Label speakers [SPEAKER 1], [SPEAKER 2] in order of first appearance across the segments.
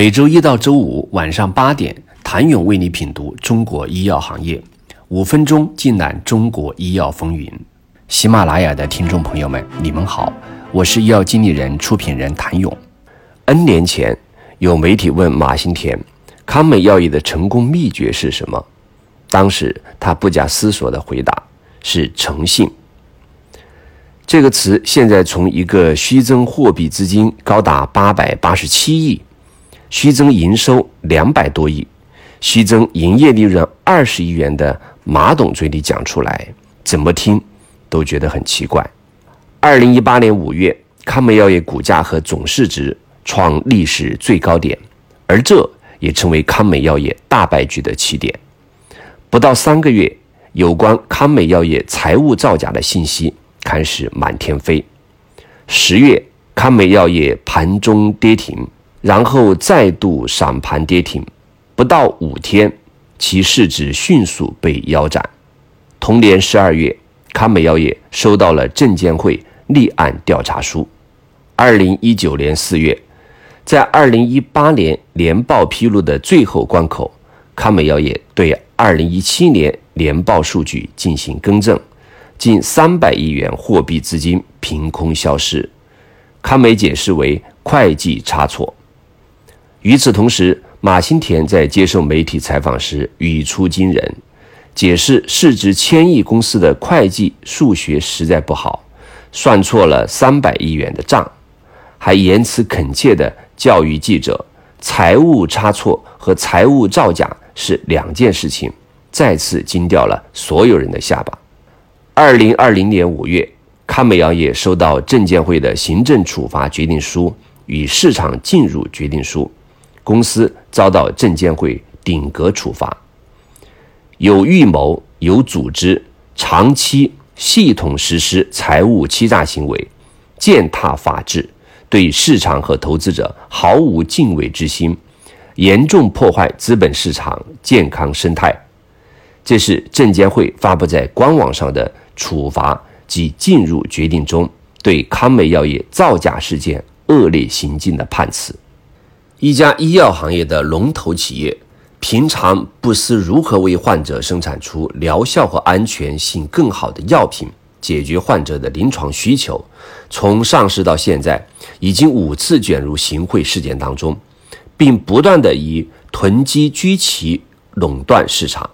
[SPEAKER 1] 每周一到周五晚上八点，谭勇为你品读中国医药行业，五分钟尽览中国医药风云。喜马拉雅的听众朋友们，你们好，我是医药经理人、出品人谭勇。N 年前，有媒体问马新田，康美药业的成功秘诀是什么？当时他不假思索的回答：是诚信。这个词现在从一个虚增货币资金高达八百八十七亿，虚增营收两百多亿，虚增营业利润二十亿元的马董嘴里讲出来，怎么听？都觉得很奇怪。二零一八年五月，康美药业股价和总市值创历史最高点，而这也成为康美药业大败局的起点。不到三个月，有关康美药业财务造假的信息开始满天飞。十月，康美药业盘中跌停，然后再度闪盘跌停，不到五天，其市值迅速被腰斩。同年十二月。康美药业收到了证监会立案调查书。二零一九年四月，在二零一八年年报披露的最后关口，康美药业对二零一七年年报数据进行更正，近三百亿元货币资金凭空消失，康美解释为会计差错。与此同时，马新田在接受媒体采访时语出惊人。解释市值千亿公司的会计数学实在不好，算错了三百亿元的账，还言辞恳切地教育记者：财务差错和财务造假是两件事情，再次惊掉了所有人的下巴。二零二零年五月，康美药业收到证监会的行政处罚决定书与市场进入决定书，公司遭到证监会顶格处罚。有预谋、有组织、长期系统实施财务欺诈行为，践踏法治，对市场和投资者毫无敬畏之心，严重破坏资本市场健康生态。这是证监会发布在官网上的处罚及进入决定中对康美药业造假事件恶劣行径的判词。一家医药行业的龙头企业。平常不思如何为患者生产出疗效和安全性更好的药品，解决患者的临床需求，从上市到现在，已经五次卷入行贿事件当中，并不断的以囤积居奇垄断市场，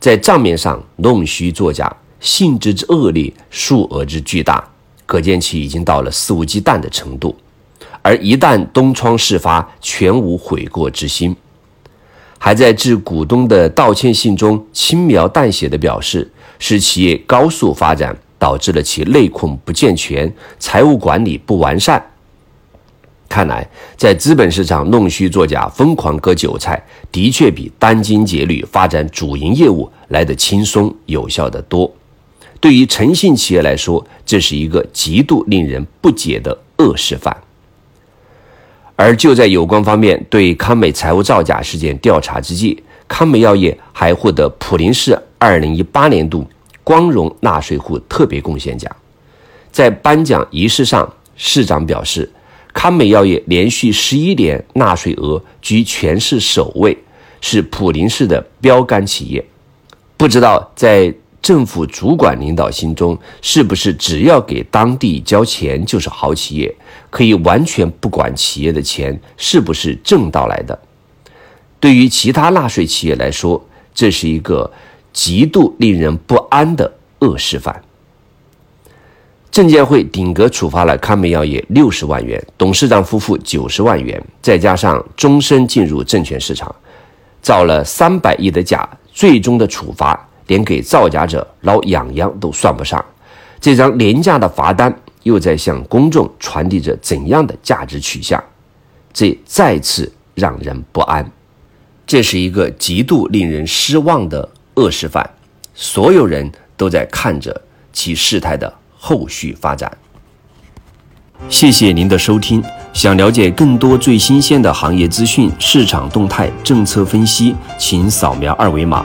[SPEAKER 1] 在账面上弄虚作假，性质之恶劣，数额之巨大，可见其已经到了肆无忌惮的程度，而一旦东窗事发，全无悔过之心。还在致股东的道歉信中轻描淡写的表示，是企业高速发展导致了其内控不健全、财务管理不完善。看来，在资本市场弄虚作假、疯狂割韭菜，的确比殚精竭虑发展主营业务来得轻松有效得多。对于诚信企业来说，这是一个极度令人不解的恶示范。而就在有关方面对康美财务造假事件调查之际，康美药业还获得普林市二零一八年度光荣纳税户特别贡献奖。在颁奖仪式上，市长表示，康美药业连续十一年纳税额居全市首位，是普林市的标杆企业。不知道在。政府主管领导心中，是不是只要给当地交钱就是好企业，可以完全不管企业的钱是不是挣到来的？对于其他纳税企业来说，这是一个极度令人不安的恶示范。证监会顶格处罚了康美药业六十万元，董事长夫妇九十万元，再加上终身进入证券市场，造了三百亿的假，最终的处罚。连给造假者挠痒痒都算不上，这张廉价的罚单又在向公众传递着怎样的价值取向？这再次让人不安。这是一个极度令人失望的恶示范，所有人都在看着其事态的后续发展。谢谢您的收听，想了解更多最新鲜的行业资讯、市场动态、政策分析，请扫描二维码。